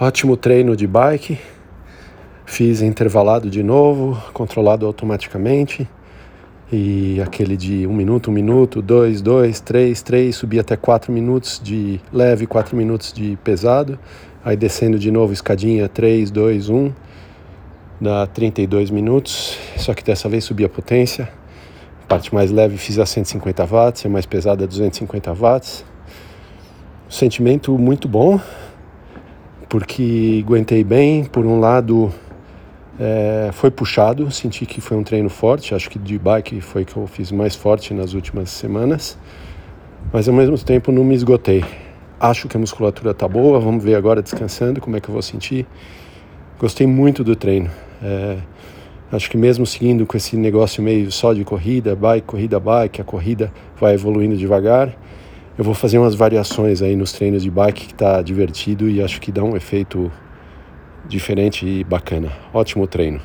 Ótimo treino de bike. Fiz intervalado de novo, controlado automaticamente. E aquele de um minuto, um minuto, dois, dois, três, três, subi até quatro minutos de leve, quatro minutos de pesado. Aí descendo de novo, escadinha, três, dois, um, dá 32 minutos. Só que dessa vez subi a potência. Parte mais leve fiz a 150 watts, a mais pesada a 250 watts. Sentimento muito bom, porque aguentei bem. Por um lado, é, foi puxado, senti que foi um treino forte. Acho que de bike foi que eu fiz mais forte nas últimas semanas, mas ao mesmo tempo não me esgotei. Acho que a musculatura tá boa. Vamos ver agora descansando como é que eu vou sentir. Gostei muito do treino. É, acho que mesmo seguindo com esse negócio meio só de corrida, bike, corrida, bike, a corrida vai evoluindo devagar. Eu vou fazer umas variações aí nos treinos de bike que está divertido e acho que dá um efeito diferente e bacana. Ótimo treino.